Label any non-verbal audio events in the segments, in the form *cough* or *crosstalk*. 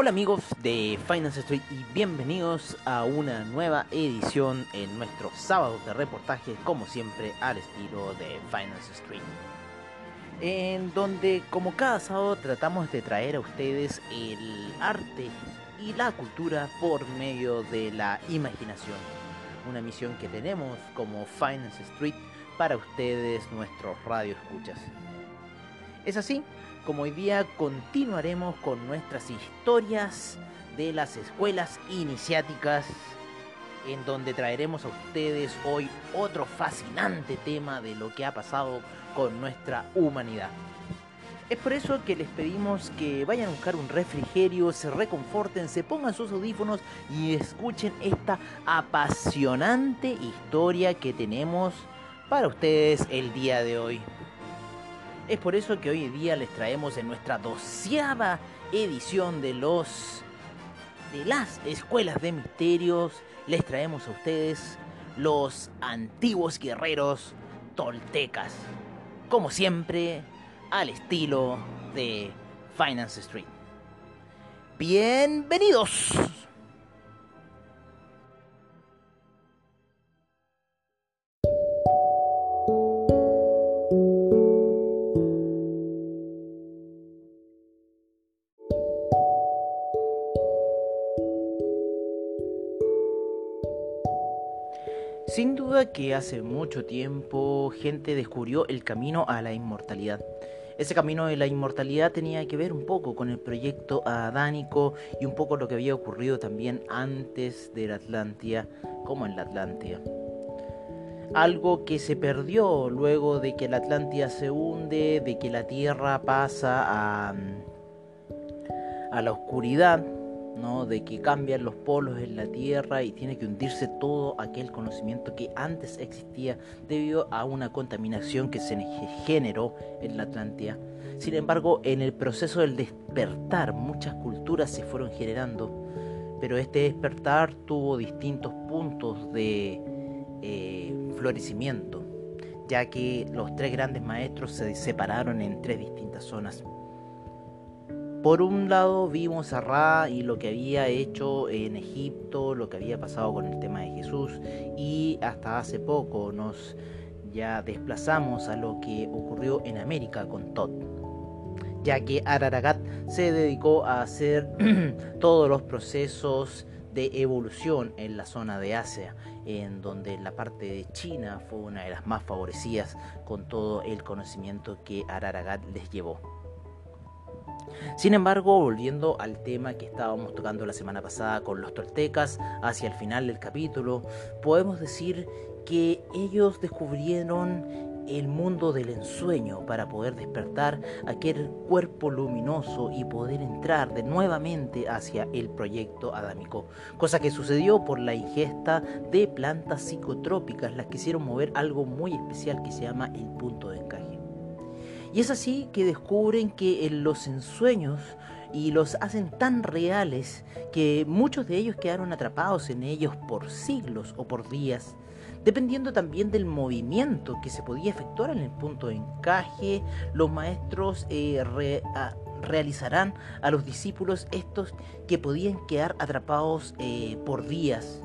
Hola amigos de Finance Street y bienvenidos a una nueva edición en nuestro sábado de reportaje, como siempre al estilo de Finance Street. En donde como cada sábado tratamos de traer a ustedes el arte y la cultura por medio de la imaginación. Una misión que tenemos como Finance Street para ustedes nuestros radio escuchas. Es así como hoy día continuaremos con nuestras historias de las escuelas iniciáticas, en donde traeremos a ustedes hoy otro fascinante tema de lo que ha pasado con nuestra humanidad. Es por eso que les pedimos que vayan a buscar un refrigerio, se reconforten, se pongan sus audífonos y escuchen esta apasionante historia que tenemos para ustedes el día de hoy. Es por eso que hoy día les traemos en nuestra doceava edición de los de las escuelas de misterios, les traemos a ustedes los antiguos guerreros toltecas. Como siempre, al estilo de Finance Street. Bienvenidos. Sin duda que hace mucho tiempo gente descubrió el camino a la inmortalidad. Ese camino de la inmortalidad tenía que ver un poco con el proyecto adánico y un poco lo que había ocurrido también antes de la Atlántida, como en la Atlántida. Algo que se perdió luego de que la Atlántida se hunde, de que la Tierra pasa a, a la oscuridad de que cambian los polos en la Tierra y tiene que hundirse todo aquel conocimiento que antes existía debido a una contaminación que se generó en la Atlántida. Sin embargo, en el proceso del despertar muchas culturas se fueron generando, pero este despertar tuvo distintos puntos de eh, florecimiento, ya que los tres grandes maestros se separaron en tres distintas zonas. Por un lado vimos a Ra y lo que había hecho en Egipto, lo que había pasado con el tema de Jesús y hasta hace poco nos ya desplazamos a lo que ocurrió en América con Todd, ya que Araragat se dedicó a hacer *clears throat* todos los procesos de evolución en la zona de Asia, en donde la parte de China fue una de las más favorecidas con todo el conocimiento que Araragat les llevó. Sin embargo, volviendo al tema que estábamos tocando la semana pasada con los toltecas, hacia el final del capítulo, podemos decir que ellos descubrieron el mundo del ensueño para poder despertar aquel cuerpo luminoso y poder entrar de nuevamente hacia el proyecto adámico, cosa que sucedió por la ingesta de plantas psicotrópicas, las que hicieron mover algo muy especial que se llama el punto de encaje. Y es así que descubren que en los ensueños y los hacen tan reales que muchos de ellos quedaron atrapados en ellos por siglos o por días, dependiendo también del movimiento que se podía efectuar en el punto de encaje, los maestros eh, realizarán a los discípulos estos que podían quedar atrapados eh, por días,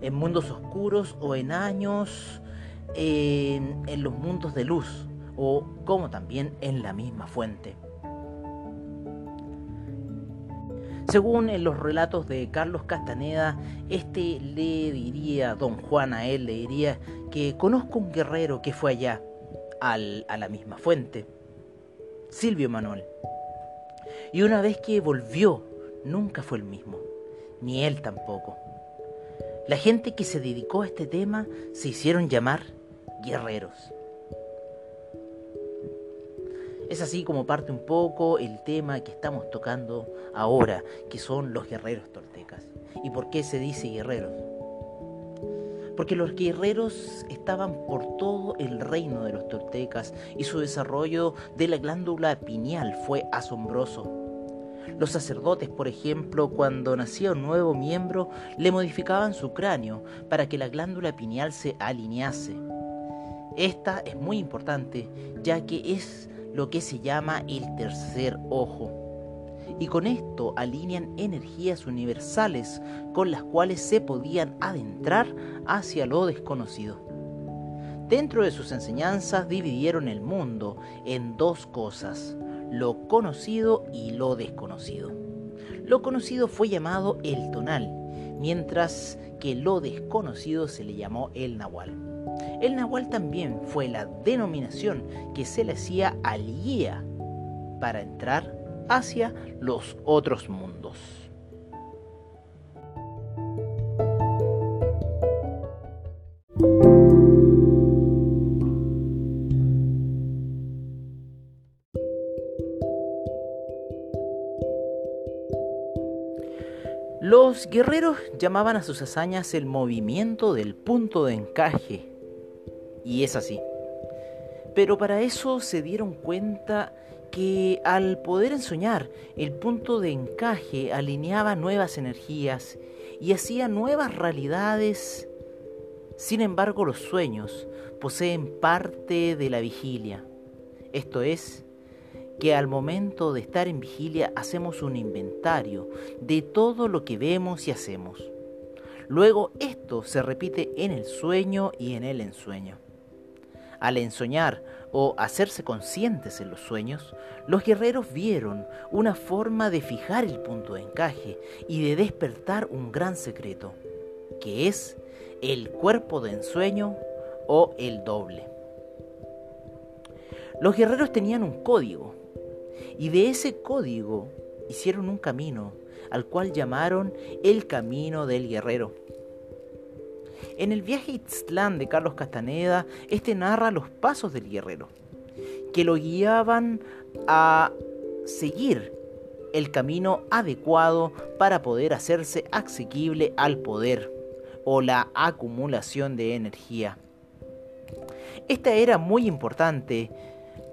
en mundos oscuros o en años, en los mundos de luz o como también en la misma fuente. Según en los relatos de Carlos Castaneda, este le diría, don Juan a él le diría que conozco un guerrero que fue allá, al, a la misma fuente, Silvio Manuel. Y una vez que volvió, nunca fue el mismo, ni él tampoco. La gente que se dedicó a este tema se hicieron llamar guerreros. Es así como parte un poco el tema que estamos tocando ahora, que son los guerreros toltecas. ¿Y por qué se dice guerreros? Porque los guerreros estaban por todo el reino de los toltecas y su desarrollo de la glándula pineal fue asombroso. Los sacerdotes, por ejemplo, cuando nacía un nuevo miembro, le modificaban su cráneo para que la glándula pineal se alinease. Esta es muy importante, ya que es lo que se llama el tercer ojo. Y con esto alinean energías universales con las cuales se podían adentrar hacia lo desconocido. Dentro de sus enseñanzas dividieron el mundo en dos cosas, lo conocido y lo desconocido. Lo conocido fue llamado el tonal, mientras que lo desconocido se le llamó el nahual. El Nahual también fue la denominación que se le hacía al guía para entrar hacia los otros mundos. Los guerreros llamaban a sus hazañas el movimiento del punto de encaje y es así. Pero para eso se dieron cuenta que al poder ensoñar, el punto de encaje alineaba nuevas energías y hacía nuevas realidades. Sin embargo, los sueños poseen parte de la vigilia. Esto es, que al momento de estar en vigilia hacemos un inventario de todo lo que vemos y hacemos. Luego esto se repite en el sueño y en el ensueño. Al ensoñar o hacerse conscientes en los sueños, los guerreros vieron una forma de fijar el punto de encaje y de despertar un gran secreto, que es el cuerpo de ensueño o el doble. Los guerreros tenían un código y de ese código hicieron un camino al cual llamaron el camino del guerrero. En el viaje Itzlán de Carlos Castaneda, este narra los pasos del guerrero, que lo guiaban a seguir el camino adecuado para poder hacerse asequible al poder o la acumulación de energía. Esta era muy importante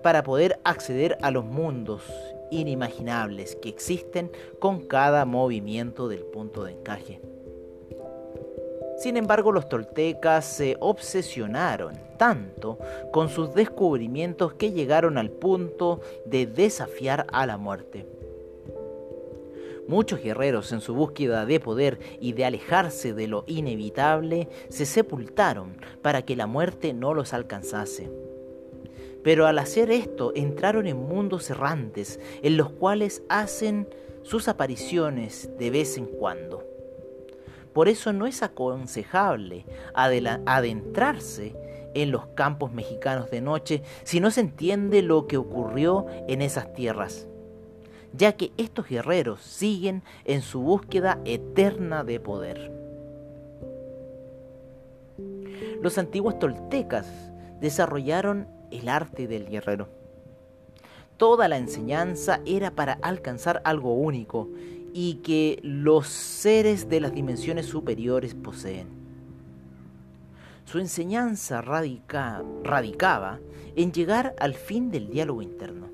para poder acceder a los mundos inimaginables que existen con cada movimiento del punto de encaje. Sin embargo, los toltecas se obsesionaron tanto con sus descubrimientos que llegaron al punto de desafiar a la muerte. Muchos guerreros en su búsqueda de poder y de alejarse de lo inevitable se sepultaron para que la muerte no los alcanzase. Pero al hacer esto entraron en mundos errantes en los cuales hacen sus apariciones de vez en cuando. Por eso no es aconsejable adentrarse en los campos mexicanos de noche si no se entiende lo que ocurrió en esas tierras, ya que estos guerreros siguen en su búsqueda eterna de poder. Los antiguos toltecas desarrollaron el arte del guerrero. Toda la enseñanza era para alcanzar algo único y que los seres de las dimensiones superiores poseen. Su enseñanza radicaba en llegar al fin del diálogo interno.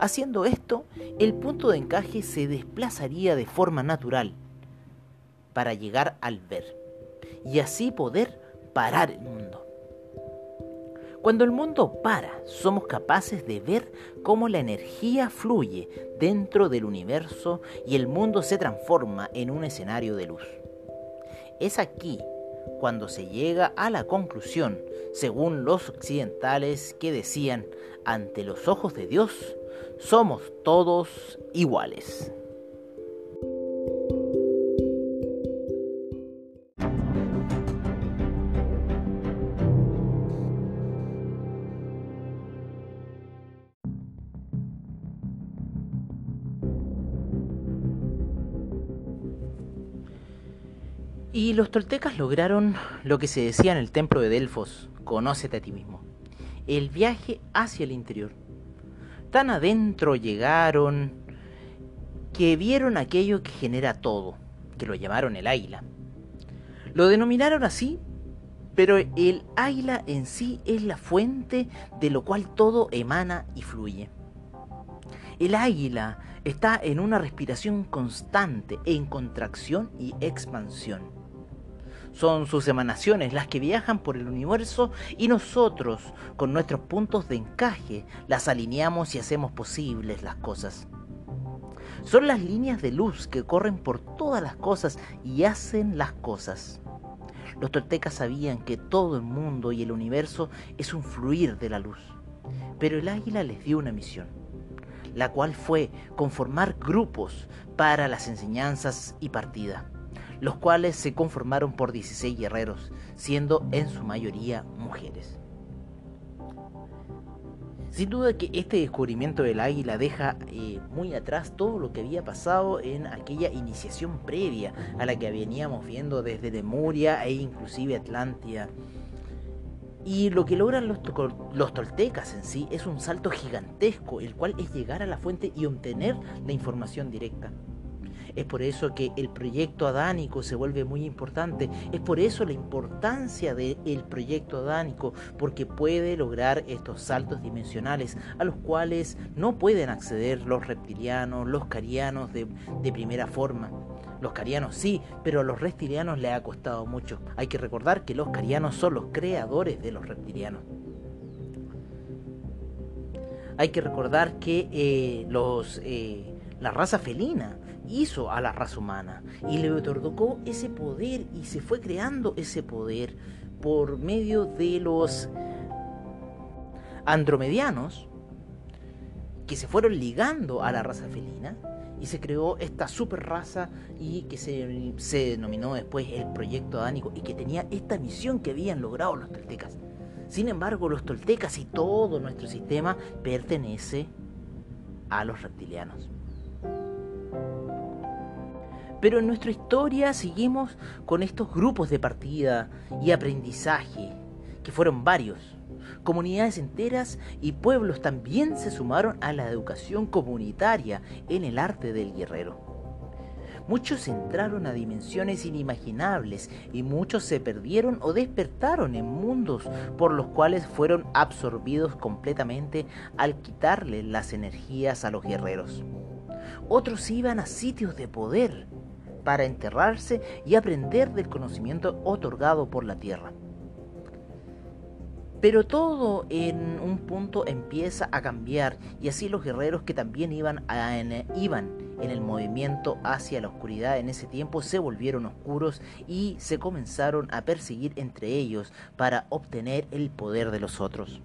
Haciendo esto, el punto de encaje se desplazaría de forma natural para llegar al ver y así poder parar el mundo. Cuando el mundo para, somos capaces de ver cómo la energía fluye dentro del universo y el mundo se transforma en un escenario de luz. Es aquí cuando se llega a la conclusión, según los occidentales que decían, ante los ojos de Dios, somos todos iguales. Y los toltecas lograron lo que se decía en el templo de Delfos, conócete a ti mismo, el viaje hacia el interior. Tan adentro llegaron que vieron aquello que genera todo, que lo llamaron el águila. Lo denominaron así, pero el águila en sí es la fuente de lo cual todo emana y fluye. El águila está en una respiración constante, en contracción y expansión. Son sus emanaciones las que viajan por el universo y nosotros, con nuestros puntos de encaje, las alineamos y hacemos posibles las cosas. Son las líneas de luz que corren por todas las cosas y hacen las cosas. Los toltecas sabían que todo el mundo y el universo es un fluir de la luz, pero el águila les dio una misión la cual fue conformar grupos para las enseñanzas y partida, los cuales se conformaron por 16 guerreros, siendo en su mayoría mujeres. Sin duda que este descubrimiento del águila deja eh, muy atrás todo lo que había pasado en aquella iniciación previa a la que veníamos viendo desde Lemuria e inclusive Atlántida y lo que logran los, los, toltecas en sí es un salto gigantesco, el cual es llegar a la fuente y obtener la información directa. Es por eso que el proyecto adánico se vuelve muy importante. Es por eso la importancia del proyecto adánico, porque puede lograr estos saltos dimensionales a los cuales no pueden acceder los reptilianos, los carianos de, primera forma. Los carianos sí, pero a los reptilianos le ha costado mucho. Hay que recordar que los carianos son los creadores de los reptilianos. Hay que recordar que eh, los, eh, la raza felina hizo a la raza humana y le otorgó ese poder y se fue creando ese poder por medio de los andromedianos que se fueron ligando a la raza felina y se creó esta super raza y que se, se, denominó después el proyecto adánico y que tenía esta misión que habían logrado los toltecas. Sin embargo, los toltecas y todo nuestro sistema pertenece a los reptilianos. Pero en nuestra historia seguimos con estos grupos de partida y aprendizaje, que fueron varios Comunidades enteras y pueblos también se sumaron a la educación comunitaria en el arte del guerrero. Muchos entraron a dimensiones inimaginables y muchos se perdieron o despertaron en mundos por los cuales fueron absorbidos completamente al quitarle las energías a los guerreros. Otros iban a sitios de poder para enterrarse y aprender del conocimiento otorgado por la tierra. Pero todo en un punto empieza a cambiar y así los guerreros que también iban, en, iban en el movimiento hacia la oscuridad en ese tiempo se volvieron oscuros y se comenzaron a perseguir entre ellos para obtener el poder de los otros.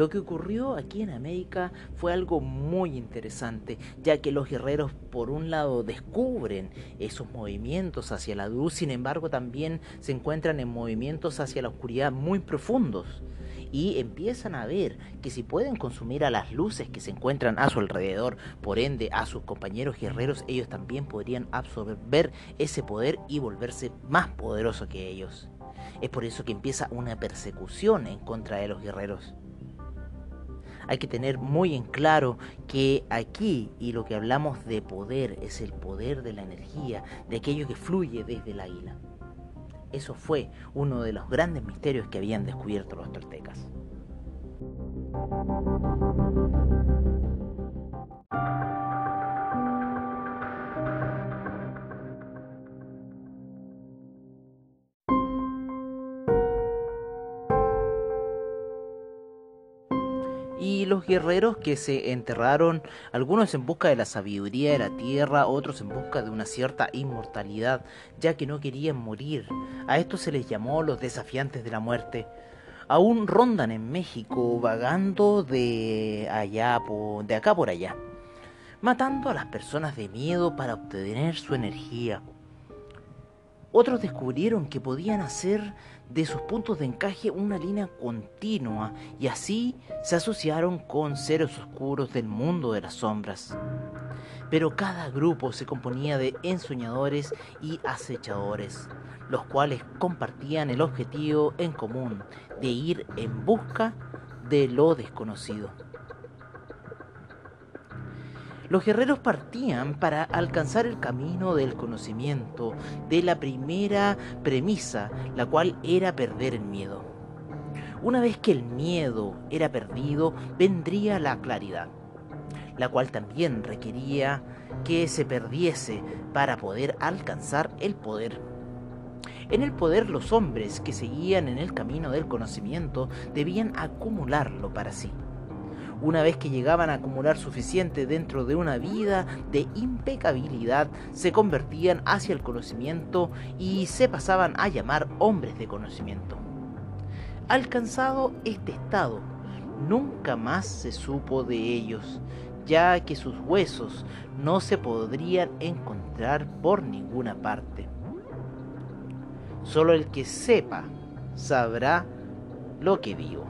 Lo que ocurrió aquí en América fue algo muy interesante, ya que los guerreros por un lado descubren esos movimientos hacia la luz, sin embargo también se encuentran en movimientos hacia la oscuridad muy profundos y empiezan a ver que si pueden consumir a las luces que se encuentran a su alrededor, por ende a sus compañeros guerreros, ellos también podrían absorber ese poder y volverse más poderosos que ellos. Es por eso que empieza una persecución en contra de los guerreros hay que tener muy en claro que aquí y lo que hablamos de poder es el poder de la energía, de aquello que fluye desde el águila. Eso fue uno de los grandes misterios que habían descubierto los toltecas. Guerreros que se enterraron, algunos en busca de la sabiduría de la tierra, otros en busca de una cierta inmortalidad, ya que no querían morir. A estos se les llamó los desafiantes de la muerte. Aún rondan en México, vagando de allá, de acá por allá, matando a las personas de miedo para obtener su energía. Otros descubrieron que podían hacer de sus puntos de encaje una línea continua y así se asociaron con seres oscuros del mundo de las sombras. Pero cada grupo se componía de ensoñadores y acechadores, los cuales compartían el objetivo en común de ir en busca de lo desconocido. Los guerreros partían para alcanzar el camino del conocimiento, de la primera premisa, la cual era perder el miedo. Una vez que el miedo era perdido, vendría la claridad, la cual también requería que se perdiese para poder alcanzar el poder. En el poder los hombres que seguían en el camino del conocimiento debían acumularlo para sí. Una vez que llegaban a acumular suficiente dentro de una vida de impecabilidad, se convertían hacia el conocimiento y se pasaban a llamar hombres de conocimiento. Alcanzado este estado, nunca más se supo de ellos, ya que sus huesos no se podrían encontrar por ninguna parte. Solo el que sepa sabrá lo que digo.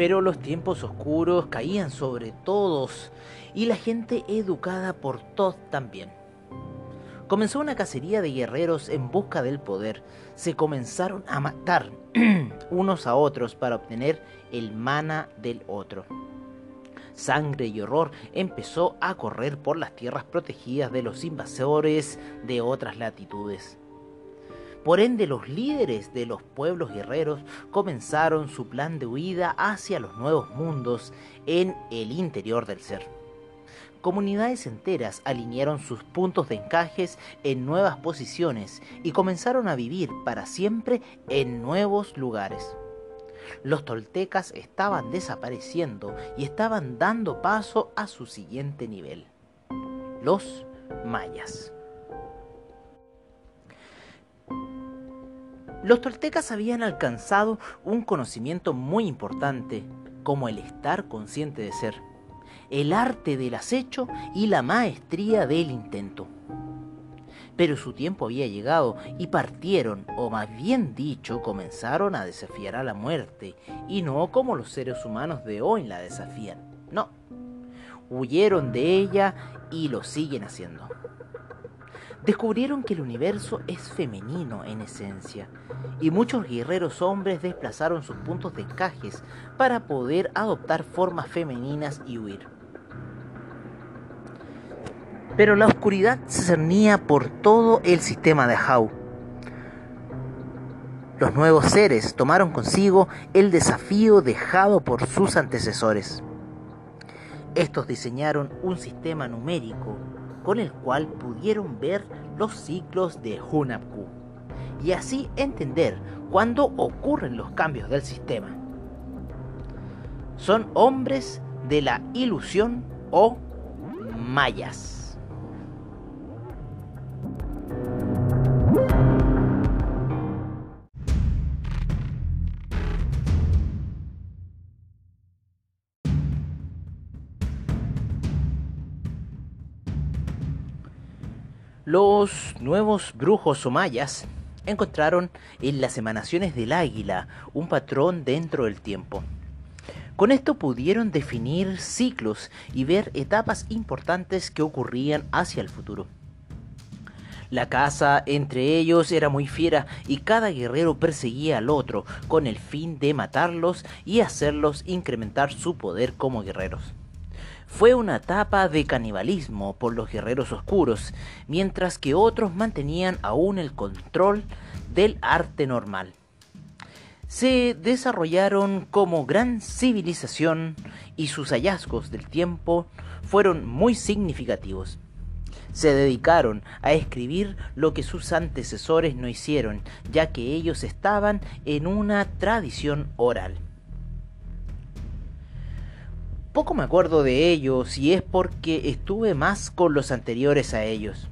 Pero los tiempos oscuros caían sobre todos y la gente educada por todos también. Comenzó una cacería de guerreros en busca del poder. Se comenzaron a matar *clears throat* unos a otros para obtener el mana del otro. Sangre y horror empezó a correr por las tierras protegidas de los invasores de otras latitudes. Por ende, los líderes de los pueblos guerreros comenzaron su plan de huida hacia los nuevos mundos en el interior del ser. Comunidades enteras alinearon sus puntos de encajes en nuevas posiciones y comenzaron a vivir para siempre en nuevos lugares. Los toltecas estaban desapareciendo y estaban dando paso a su siguiente nivel. Los mayas. Los toltecas habían alcanzado un conocimiento muy importante, como el estar consciente de ser, el arte del acecho y la maestría del intento. Pero su tiempo había llegado y partieron, o más bien dicho, comenzaron a desafiar a la muerte, y no como los seres humanos de hoy la desafían, no. Huyeron de ella y lo siguen haciendo descubrieron que el universo es femenino en esencia, y muchos guerreros hombres desplazaron sus puntos de encajes para poder adoptar formas femeninas y huir. Pero la oscuridad se cernía por todo el sistema de Hau. Los nuevos seres tomaron consigo el desafío dejado por sus antecesores. Estos diseñaron un sistema numérico con el cual pudieron ver los ciclos de Hunapku y así entender cuándo ocurren los cambios del sistema. Son hombres de la ilusión o mayas. Los nuevos brujos o mayas encontraron en las emanaciones del águila un patrón dentro del tiempo. Con esto pudieron definir ciclos y ver etapas importantes que ocurrían hacia el futuro. La caza entre ellos era muy fiera y cada guerrero perseguía al otro con el fin de matarlos y hacerlos incrementar su poder como guerreros fue una etapa de canibalismo por los guerreros oscuros, mientras que otros mantenían aún el control del arte normal. Se desarrollaron como gran civilización y sus hallazgos del tiempo fueron muy significativos. Se dedicaron a escribir lo que sus antecesores no hicieron, ya que ellos estaban en una tradición oral. Poco me acuerdo de ellos y es porque estuve más con los anteriores a ellos.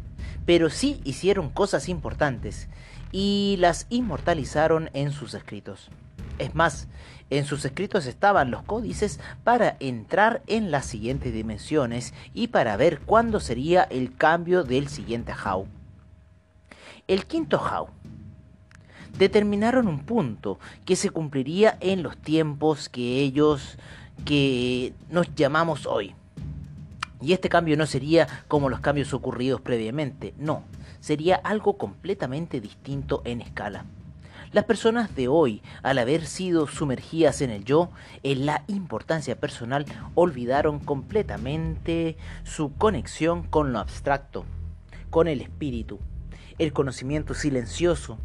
Pero sí hicieron cosas importantes y las inmortalizaron en sus escritos. Es más, en sus escritos estaban los códices para entrar en las siguientes dimensiones y para ver cuándo sería el cambio del siguiente Hau. El quinto Hau. Determinaron un punto que se cumpliría en los tiempos que ellos que nos llamamos hoy. Y este cambio no sería como los cambios ocurridos previamente, no, sería algo completamente distinto en escala. Las personas de hoy, al haber sido sumergidas en el yo, en la importancia personal, olvidaron completamente su conexión con lo abstracto, con el espíritu, el conocimiento silencioso.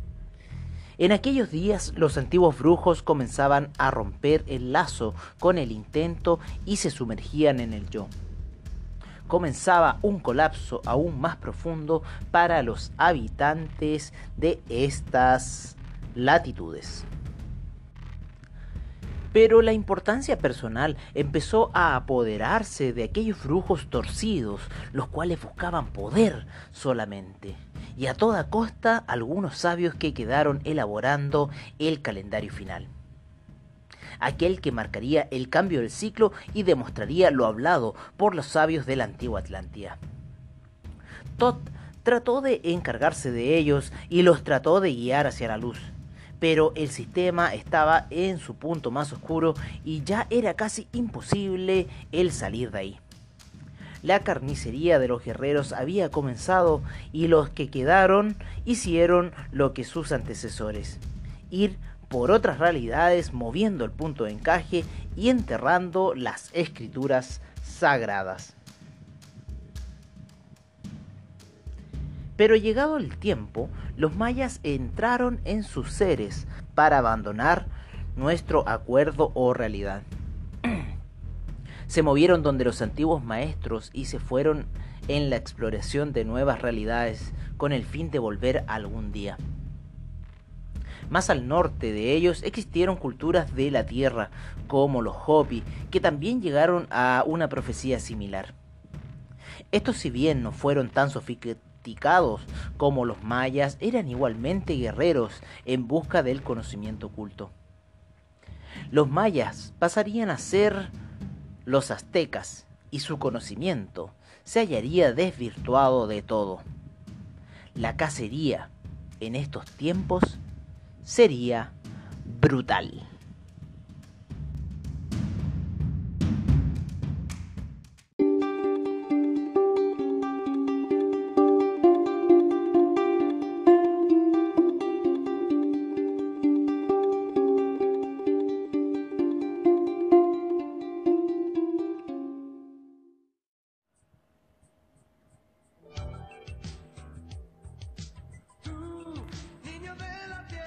En aquellos días los antiguos brujos comenzaban a romper el lazo con el intento y se sumergían en el yo comenzaba un colapso aún más profundo para los habitantes de estas latitudes. Pero la importancia personal empezó a apoderarse de aquellos brujos torcidos, los cuales buscaban poder solamente, y a toda costa algunos sabios que quedaron elaborando el calendario final aquel que marcaría el cambio del ciclo y demostraría lo hablado por los sabios de la antigua Atlántida. Tot trató de encargarse de ellos y los trató de guiar hacia la luz, pero el sistema estaba en su punto más oscuro y ya era casi imposible el salir de ahí. La carnicería de los guerreros había comenzado y los que quedaron hicieron lo que sus antecesores, ir por otras realidades, moviendo el punto de encaje y enterrando las escrituras sagradas. Pero llegado el tiempo, los mayas entraron en sus seres para abandonar nuestro acuerdo o realidad. Se movieron donde los antiguos maestros y se fueron en la exploración de nuevas realidades con el fin de volver algún día. Más al norte de ellos existieron culturas de la tierra, como los Hopi, que también llegaron a una profecía similar. Estos si bien no fueron tan sofisticados como los mayas, eran igualmente guerreros en busca del conocimiento oculto. Los mayas pasarían a ser los aztecas y su conocimiento se hallaría desvirtuado de todo. La cacería en estos tiempos sería brutal.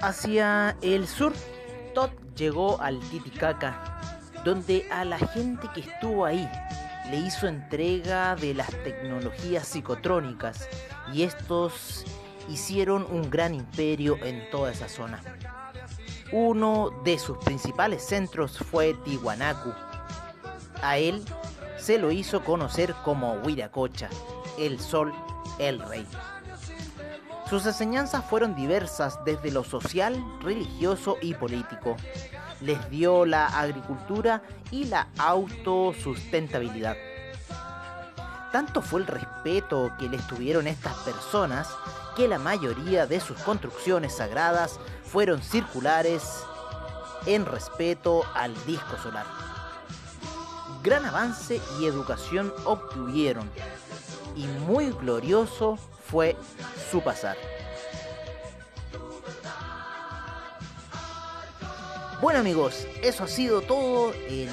Hacia el sur, Todd llegó al Titicaca, donde a la gente que estuvo ahí le hizo entrega de las tecnologías psicotrónicas y estos hicieron un gran imperio en toda esa zona. Uno de sus principales centros fue Tiwanaku. A él se lo hizo conocer como Huiracocha, el sol, el rey. Sus enseñanzas fueron diversas desde lo social, religioso y político. Les dio la agricultura y la autosustentabilidad. Tanto fue el respeto que les tuvieron estas personas que la mayoría de sus construcciones sagradas fueron circulares en respeto al disco solar. Gran avance y educación obtuvieron y muy glorioso fue su pasar. Bueno amigos, eso ha sido todo en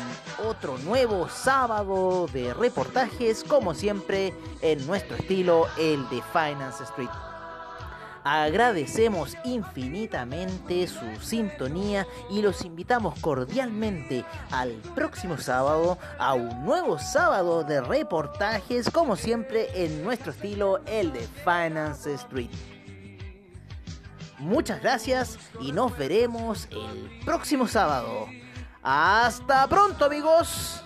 otro nuevo sábado de reportajes, como siempre en nuestro estilo, el de Finance Street. Agradecemos infinitamente su sintonía y los invitamos cordialmente al próximo sábado a un nuevo sábado de reportajes, como siempre en nuestro estilo, el de Finance Street. Muchas gracias y nos veremos el próximo sábado. Hasta pronto amigos.